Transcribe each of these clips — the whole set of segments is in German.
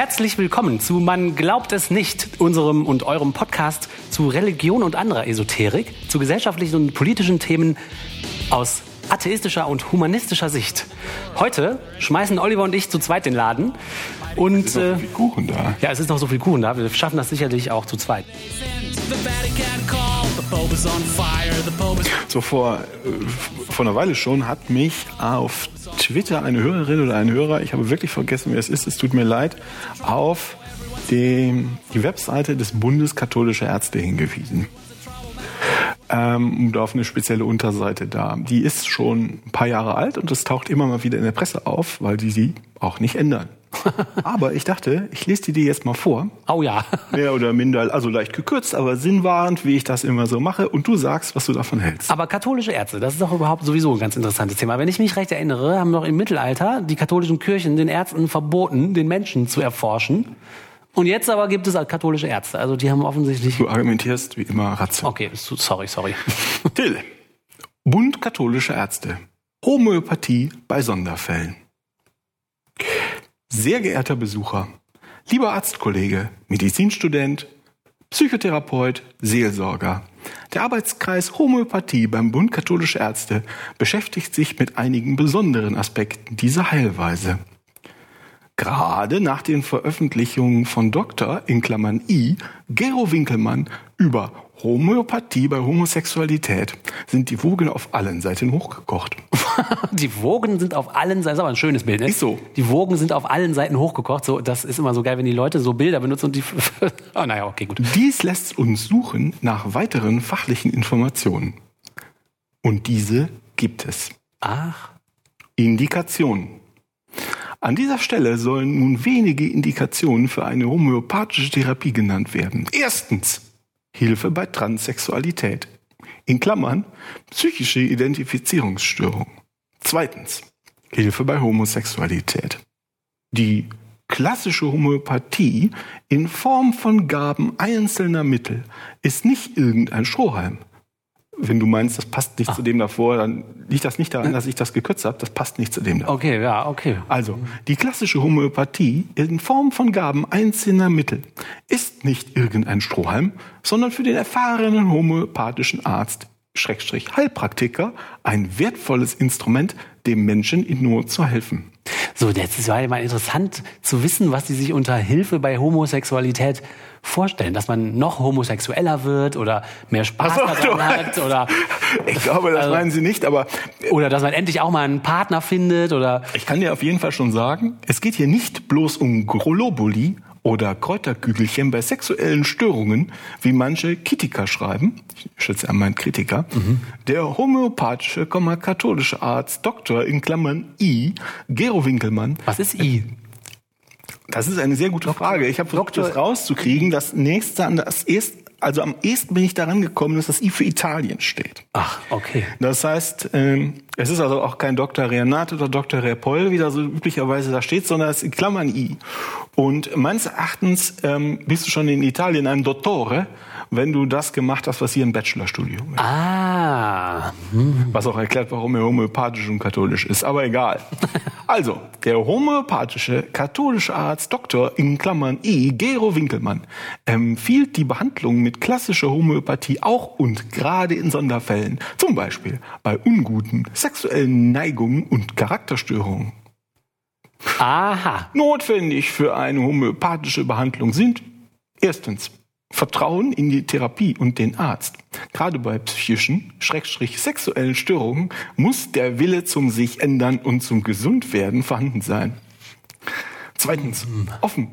Herzlich willkommen zu Man glaubt es nicht, unserem und eurem Podcast zu Religion und anderer Esoterik, zu gesellschaftlichen und politischen Themen aus atheistischer und humanistischer Sicht. Heute schmeißen Oliver und ich zu zweit den Laden. Und, Es ist noch so viel Kuchen da. Ja, es ist noch so viel Kuchen da. Wir schaffen das sicherlich auch zu zweit. So vor, äh, vor einer Weile schon hat mich auf Twitter eine Hörerin oder ein Hörer, ich habe wirklich vergessen, wer es ist, es tut mir leid, auf dem, die Webseite des Bundes katholischer Ärzte hingewiesen. Ähm, und auf eine spezielle Unterseite da. Die ist schon ein paar Jahre alt und es taucht immer mal wieder in der Presse auf, weil die sie auch nicht ändern. Aber ich dachte, ich lese die dir jetzt mal vor. Oh ja. Mehr oder minder, also leicht gekürzt, aber sinnwahrend, wie ich das immer so mache. Und du sagst, was du davon hältst. Aber katholische Ärzte, das ist doch überhaupt sowieso ein ganz interessantes Thema. Wenn ich mich recht erinnere, haben doch im Mittelalter die katholischen Kirchen den Ärzten verboten, den Menschen zu erforschen. Und jetzt aber gibt es katholische Ärzte. Also die haben offensichtlich. Du argumentierst wie immer rational. Okay, sorry, sorry. Till. Bund katholischer Ärzte. Homöopathie bei Sonderfällen. Sehr geehrter Besucher, lieber Arztkollege, Medizinstudent, Psychotherapeut, Seelsorger. Der Arbeitskreis Homöopathie beim Bund katholischer Ärzte beschäftigt sich mit einigen besonderen Aspekten dieser Heilweise. Gerade nach den Veröffentlichungen von Dr. in Klammern I. Gero Winkelmann über Homöopathie bei Homosexualität sind die Wogen auf allen Seiten hochgekocht. Die Wogen sind auf allen Seiten, das ist aber ein schönes Bild, ne? Ist so. Die Wogen sind auf allen Seiten hochgekocht. So, das ist immer so geil, wenn die Leute so Bilder benutzen und die. oh, naja, okay, gut. Dies lässt uns suchen nach weiteren fachlichen Informationen. Und diese gibt es. Ach. Indikationen. An dieser Stelle sollen nun wenige Indikationen für eine homöopathische Therapie genannt werden. Erstens Hilfe bei Transsexualität. In Klammern psychische Identifizierungsstörung. Zweitens Hilfe bei Homosexualität. Die klassische Homöopathie in Form von Gaben einzelner Mittel ist nicht irgendein Strohhalm. Wenn du meinst, das passt nicht zu dem davor, dann liegt das nicht daran, dass ich das gekürzt habe. Das passt nicht zu dem davor. Okay, ja, okay. Also, die klassische Homöopathie in Form von Gaben einzelner Mittel ist nicht irgendein Strohhalm, sondern für den erfahrenen homöopathischen Arzt, Schrägstrich Heilpraktiker, ein wertvolles Instrument, dem Menschen in Not zu helfen. So, jetzt ist ja mal interessant zu wissen, was die sich unter Hilfe bei Homosexualität vorstellen. Dass man noch homosexueller wird oder mehr Spaß so, daran hat oder, Ich glaube, das Also- meinen sie nicht, aber oder dass man endlich auch mal einen Partner findet oder ich kann dir auf jeden Fall schon sagen, es geht hier nicht bloß um Globuli oder Kräuterkügelchen bei sexuellen Störungen, wie manche Kritiker schreiben. Ich schätze, er meint Kritiker. Der homöopathische, katholische Arzt Dr. in Klammern I. Gero Winkelmann. was ist I? Das ist eine sehr gute Frage. Ich habe versucht, das rauszukriegen. Das nächste an das erst, also am ehesten bin ich daran gekommen, dass das I für Italien steht. Ach, okay. Das heißt, ähm, es ist also auch kein Dr. Renate oder Dr. Repol, wie da so üblicherweise da steht, sondern es ist in Klammern I. Und meines Erachtens ähm, bist du schon in Italien ein Dottore, wenn du das gemacht hast, was hier im Bachelorstudium ist. Ah, Was auch erklärt, warum er homöopathisch und katholisch ist. Aber egal. Also, der homöopathische katholische Arzt Dr. in Klammern I. Gero Winkelmann empfiehlt die Behandlung mit klassischer Homöopathie auch und gerade in Sonderfällen. Zum Beispiel bei unguten sexuellen Neigungen und Charakterstörungen. aha. Notwendig für eine homöopathische Behandlung sind erstens Vertrauen in die Therapie und den Arzt. Gerade bei psychischen, schrägstrich sexuellen Störungen muss der Wille zum sich ändern und zum Gesundwerden vorhanden sein. Zweitens, offen.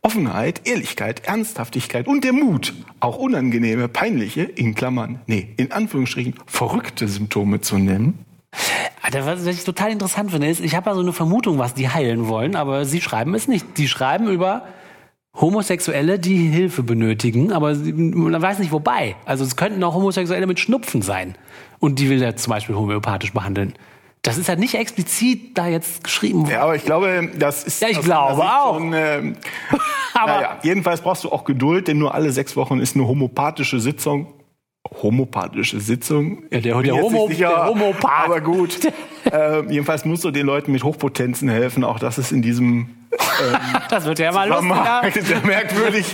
Offenheit, Ehrlichkeit, Ernsthaftigkeit und der Mut, auch unangenehme, peinliche, in Klammern, nee, in Anführungsstrichen, verrückte Symptome zu nennen. Alter, was ich total interessant finde, ist, ich habe ja so eine Vermutung, was die heilen wollen, aber sie schreiben es nicht. Die schreiben über Homosexuelle, die Hilfe benötigen, aber man weiß nicht wobei. Also es könnten auch Homosexuelle mit Schnupfen sein. Und die will er zum Beispiel homöopathisch behandeln. Das ist ja nicht explizit da jetzt geschrieben worden. Ja, aber ich glaube, das ist. Ja, ich glaube auch. Schon, ähm, Aber naja, jedenfalls brauchst du auch Geduld, denn nur alle sechs Wochen ist eine homopathische Sitzung. Homopathische Sitzung. Ja, der- der Homo- nicht der Homopath. Aber gut. äh, jedenfalls musst du den Leuten mit Hochpotenzen helfen. Auch das ist in diesem das wird ja mal lustiger. Sehr merkwürdig.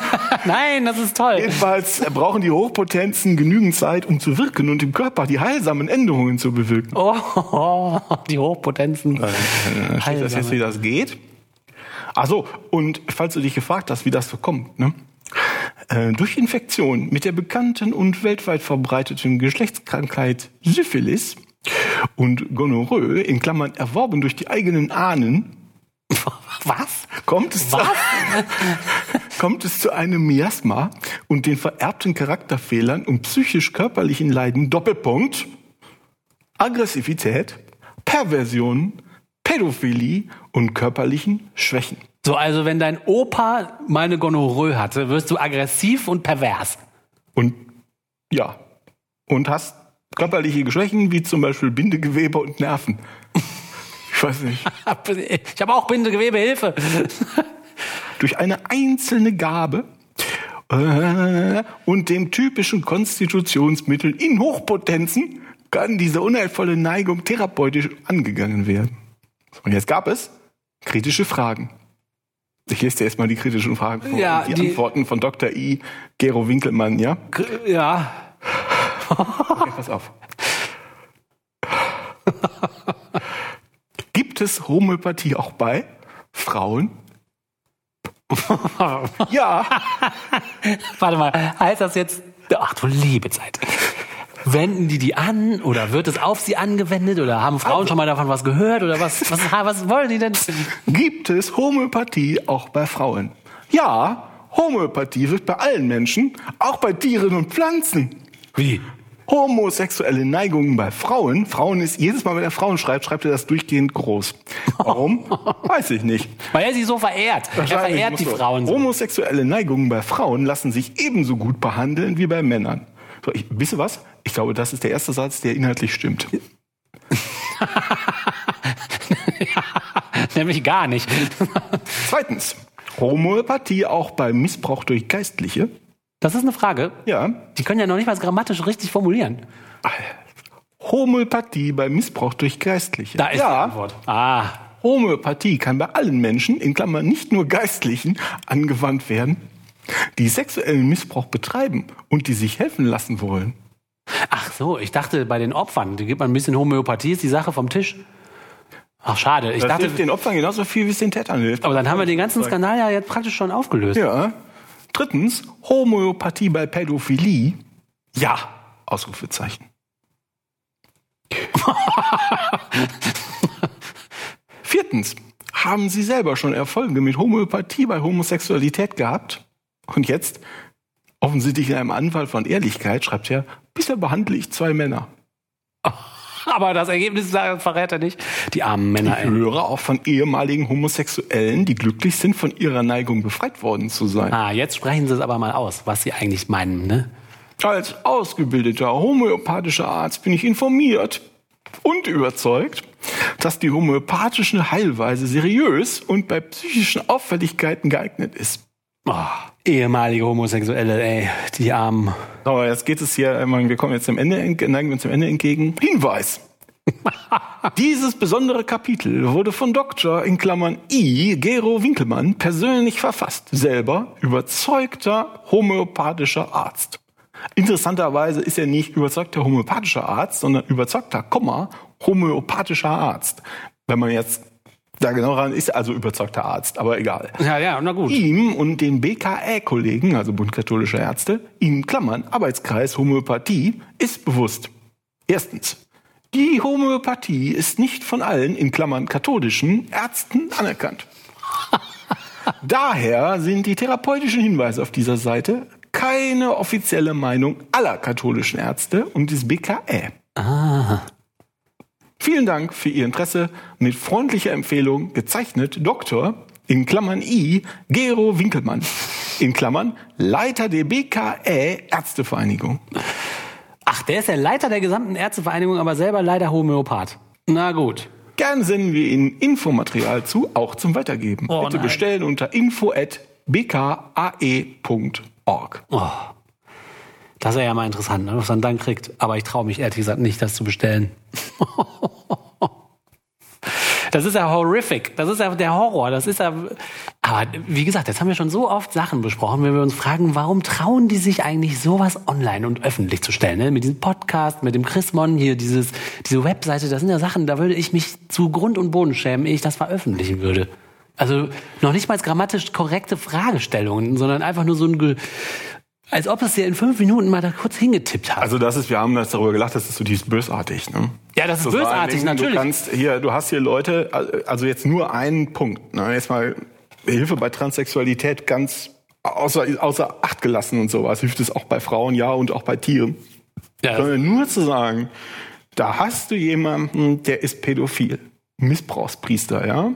Nein, das ist toll. Jedenfalls brauchen die Hochpotenzen genügend Zeit, um zu wirken und im Körper die heilsamen Änderungen zu bewirken. Oh, die Hochpotenzen. Äh, steht das jetzt, wie das geht? Ach so, und falls du dich gefragt hast, wie das so kommt, ne? Äh, durch Infektion mit der bekannten und weltweit verbreiteten Geschlechtskrankheit Syphilis und Gonorrhoe, in Klammern erworben durch die eigenen Ahnen, Was? kommt es, Was? Zu, kommt es zu einem Miasma und den vererbten Charakterfehlern und psychisch-körperlichen Leiden Doppelpunkt, Aggressivität, Perversion, Pädophilie und körperlichen Schwächen. So, also wenn dein Opa mal eine Gonorrhoe hatte, wirst du aggressiv und pervers. Und ja, und hast körperliche Schwächen wie zum Beispiel Bindegewebe und Nerven. Ich weiß nicht. Ich habe auch Bindegewebe, Hilfe. Durch eine einzelne Gabe äh, und dem typischen Konstitutionsmittel in Hochpotenzen kann diese unheilvolle Neigung therapeutisch angegangen werden. Und jetzt gab es kritische Fragen. Ich lese dir erstmal die kritischen Fragen vor. Ja, und die, die- Antworten von Dr. I. Gero Winkelmann, ja? Ja. Okay, pass auf. Gibt es Homöopathie auch bei Frauen? ja, Warte mal, heißt das jetzt, ach du liebe Zeit. Wenden die die an oder wird es auf sie angewendet oder haben Frauen schon mal davon was gehört oder was, was, was wollen die denn? gibt es Homöopathie auch bei Frauen? Ja, Homöopathie wird bei allen Menschen, auch bei Tieren und Pflanzen. Wie? Homosexuelle Neigungen bei Frauen. Frauen ist jedes Mal, wenn er Frauen schreibt, schreibt er das durchgehend groß. Warum? Weiß ich nicht. Weil er sie so verehrt. Er verehrt die. Frauen so. Homosexuelle Neigungen bei Frauen lassen sich ebenso gut behandeln wie bei Männern. So, ich, wisst ihr was? Ich glaube, das ist der erste Satz, der inhaltlich stimmt. Nämlich gar nicht. Zweitens, Homöopathie auch bei Missbrauch durch Geistliche. Das ist eine Frage. Ja. Die können ja noch nicht mal grammatisch richtig formulieren. Homöopathie bei Missbrauch durch Geistliche. Da ist die ja, Antwort. Ah. Homöopathie kann bei allen Menschen, in Klammern nicht nur Geistlichen, angewandt werden, die sexuellen Missbrauch betreiben und die sich helfen lassen wollen. Ach so, ich dachte bei den Opfern, die gibt man ein bisschen Homöopathie, ist die Sache vom Tisch. Ach schade, ich Das dachte, hilft den Opfern genauso viel, wie es den Tätern hilft. aber dann haben wir den ganzen Skandal ja jetzt praktisch schon aufgelöst. Ja. Drittens, Homöopathie bei Pädophilie. Ja. Ausrufezeichen. Viertens, haben Sie selber schon Erfolge mit Homöopathie bei Homosexualität gehabt? Und jetzt, offensichtlich in einem Anfall von Ehrlichkeit, schreibt er, bisher behandle ich zwei Männer. Aber das Ergebnis verrät er nicht. Die armen Männer, Ich ey. höre auch von ehemaligen Homosexuellen, die glücklich sind, von ihrer Neigung befreit worden zu sein. Ah, jetzt sprechen Sie es aber mal aus, was Sie eigentlich meinen, ne? Als ausgebildeter homöopathischer Arzt bin ich informiert und überzeugt, dass die homöopathische Heilweise seriös und bei psychischen Auffälligkeiten geeignet ist. Oh, ehemalige Homosexuelle, ey, die armen. Aber jetzt geht es hier, meine, wir kommen jetzt dem Ende, neigen wir uns dem Ende entgegen. Hinweis! Dieses besondere Kapitel wurde von Dr. in Klammern I. Gero Winkelmann persönlich verfasst. Selber überzeugter homöopathischer Arzt. Interessanterweise ist er nicht überzeugter homöopathischer Arzt, sondern überzeugter, Komma, homöopathischer Arzt. Wenn man jetzt da genau ran ist, also überzeugter Arzt, aber egal. Ja, ja, na gut. Ihm und den BKÄ-Kollegen, also Bund katholischer Ärzte, in Klammern Arbeitskreis Homöopathie, ist bewusst. Erstens, die Homöopathie ist nicht von allen, in Klammern katholischen, Ärzten anerkannt. Daher sind die therapeutischen Hinweise auf dieser Seite keine offizielle Meinung aller katholischen Ärzte und des BKÄ. Vielen Dank für Ihr Interesse. Mit freundlicher Empfehlung gezeichnet Dr. in Klammern I. Gero Winkelmann. In Klammern Leiter der BKÄ Ärztevereinigung. Ach, der ist der Leiter der gesamten Ärztevereinigung, aber selber leider Homöopath. Na gut. Gern senden wir Ihnen Infomaterial zu, auch zum Weitergeben. Oh, Bitte nein. bestellen unter info.bkae.org. Oh. Das wäre ja mal interessant, ne, was man dann kriegt. Aber ich traue mich ehrlich gesagt nicht, das zu bestellen. Das ist ja horrific. Das ist ja der Horror. Das ist ja. Aber wie gesagt, jetzt haben wir schon so oft Sachen besprochen, wenn wir uns fragen, warum trauen die sich eigentlich sowas online und öffentlich zu stellen? Ne? Mit diesem Podcast, mit dem Chrismon hier, dieses, diese Webseite, das sind ja Sachen, da würde ich mich zu Grund und Boden schämen, ehe ich das veröffentlichen würde. Also noch nicht mal grammatisch korrekte Fragestellungen, sondern einfach nur so ein als ob es dir in fünf Minuten mal da kurz hingetippt hat. Also das ist, wir haben das darüber gelacht, das ist so dieses bösartig, ne? Ja, das ist das bösartig, Ding, natürlich. Du kannst hier, du hast hier Leute, also jetzt nur einen Punkt, ne? Jetzt mal Hilfe bei Transsexualität ganz außer, außer Acht gelassen und sowas. Hilft es auch bei Frauen, ja, und auch bei Tieren. Ja, Sondern nur zu sagen, da hast du jemanden, der ist pädophil. Missbrauchspriester, ja?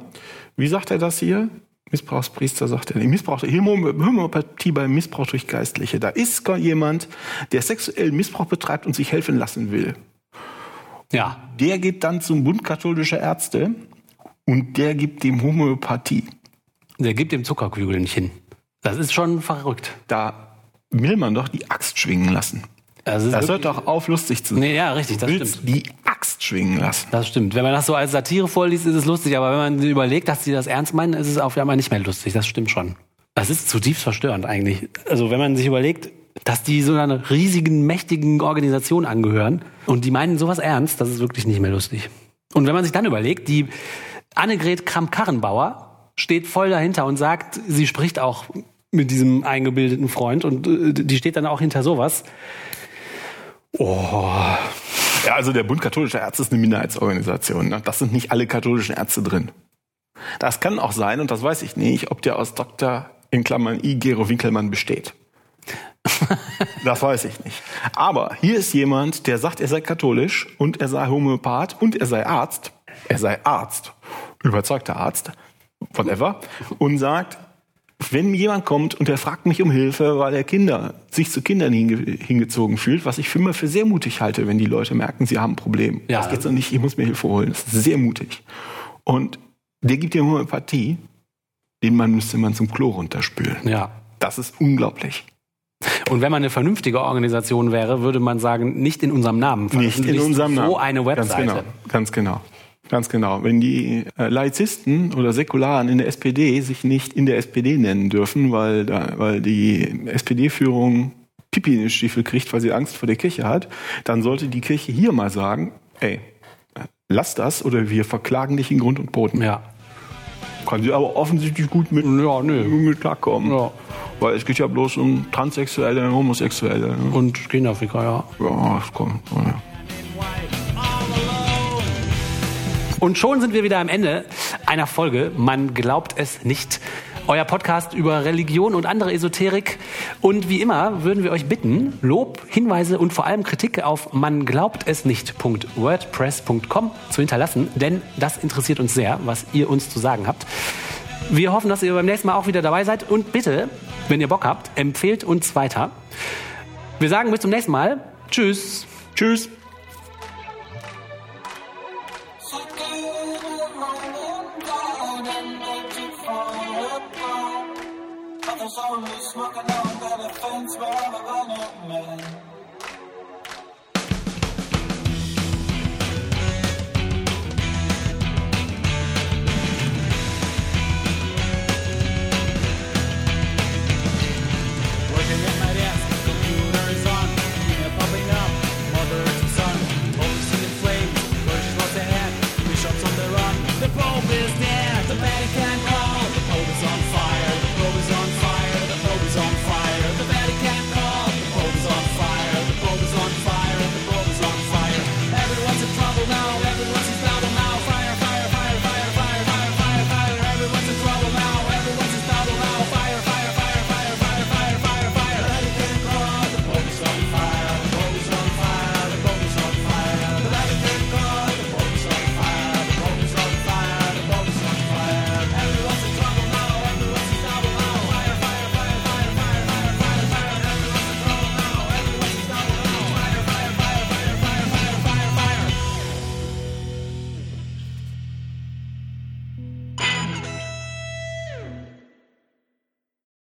Wie sagt er das hier? Missbrauchspriester sagt er, Missbrauch, Homöopathie bei Missbrauch durch Geistliche. Da ist jemand, der sexuellen Missbrauch betreibt und sich helfen lassen will. Ja. Der geht dann zum Bund katholischer Ärzte und der gibt dem Homöopathie. Der gibt dem Zuckerkügelchen. Das ist schon verrückt. Da will man doch die Axt schwingen lassen. Das, das hört doch auf, lustig zu sein. Nee, ja, richtig, das stimmt. Die schwingen lassen. Das stimmt. Wenn man das so als Satire vorliest, ist es lustig, aber wenn man überlegt, dass sie das ernst meinen, ist es auf einmal nicht mehr lustig. Das stimmt schon. Das ist zutiefst verstörend eigentlich. Also wenn man sich überlegt, dass die so einer riesigen, mächtigen Organisation angehören und die meinen sowas ernst, das ist wirklich nicht mehr lustig. Und wenn man sich dann überlegt, die Annegret Kramp-Karrenbauer steht voll dahinter und sagt, sie spricht auch mit diesem eingebildeten Freund und äh, die steht dann auch hinter sowas. Oh. Ja, also der Bund katholischer Ärzte ist eine Minderheitsorganisation. Ne? Das sind nicht alle katholischen Ärzte drin. Das kann auch sein, und das weiß ich nicht, ob der aus Dr. in Klammern I. Gero Winkelmann besteht. das weiß ich nicht. Aber hier ist jemand, der sagt, er sei katholisch und er sei Homöopath und er sei Arzt. Er sei Arzt, überzeugter Arzt, whatever, und sagt, wenn jemand kommt und er fragt mich um Hilfe, weil er Kinder, sich zu Kindern hinge hingezogen fühlt, was ich für immer für sehr mutig halte, wenn die Leute merken, sie haben ein Problem. Ja. Das geht so nicht, ich muss mir Hilfe holen. Das ist sehr mutig. Und der gibt dir Homöopathie, den Mann müsste man zum Klo runterspülen. Ja. Das ist unglaublich. Und wenn man eine vernünftige Organisation wäre, würde man sagen, nicht in unserem Namen. Nicht in unserem Namen. So eine Webseite. Ganz genau. Ganz genau. Ganz genau. Wenn die äh, Laizisten oder Säkularen in der SPD sich nicht in der SPD nennen dürfen, weil, weil die SPD-Führung Pipi in den Stiefel kriegt, weil sie Angst vor der Kirche hat, dann sollte die Kirche hier mal sagen, ey, lass das oder wir verklagen dich in Grund und Boden. Ja. Kann sie aber offensichtlich gut mit, ja, nee. mit klarkommen. Ja. Weil es geht ja bloß um Transsexuelle, Homosexuelle. Ne? Und Kinderficker, ja. Ja, das kommt. Ja. Und schon sind wir wieder am Ende einer Folge. Man glaubt es nicht. Euer Podcast über Religion und andere Esoterik. Und wie immer würden wir euch bitten, Lob, Hinweise und vor allem Kritik auf man glaubt es nicht.wordpress.com zu hinterlassen, denn das interessiert uns sehr, was ihr uns zu sagen habt. Wir hoffen, dass ihr beim nächsten Mal auch wieder dabei seid und bitte, wenn ihr Bock habt, empfehlt uns weiter. Wir sagen bis zum nächsten Mal. Tschüss. Tschüss. sorry, smoking on that offense, but I'm a grown man.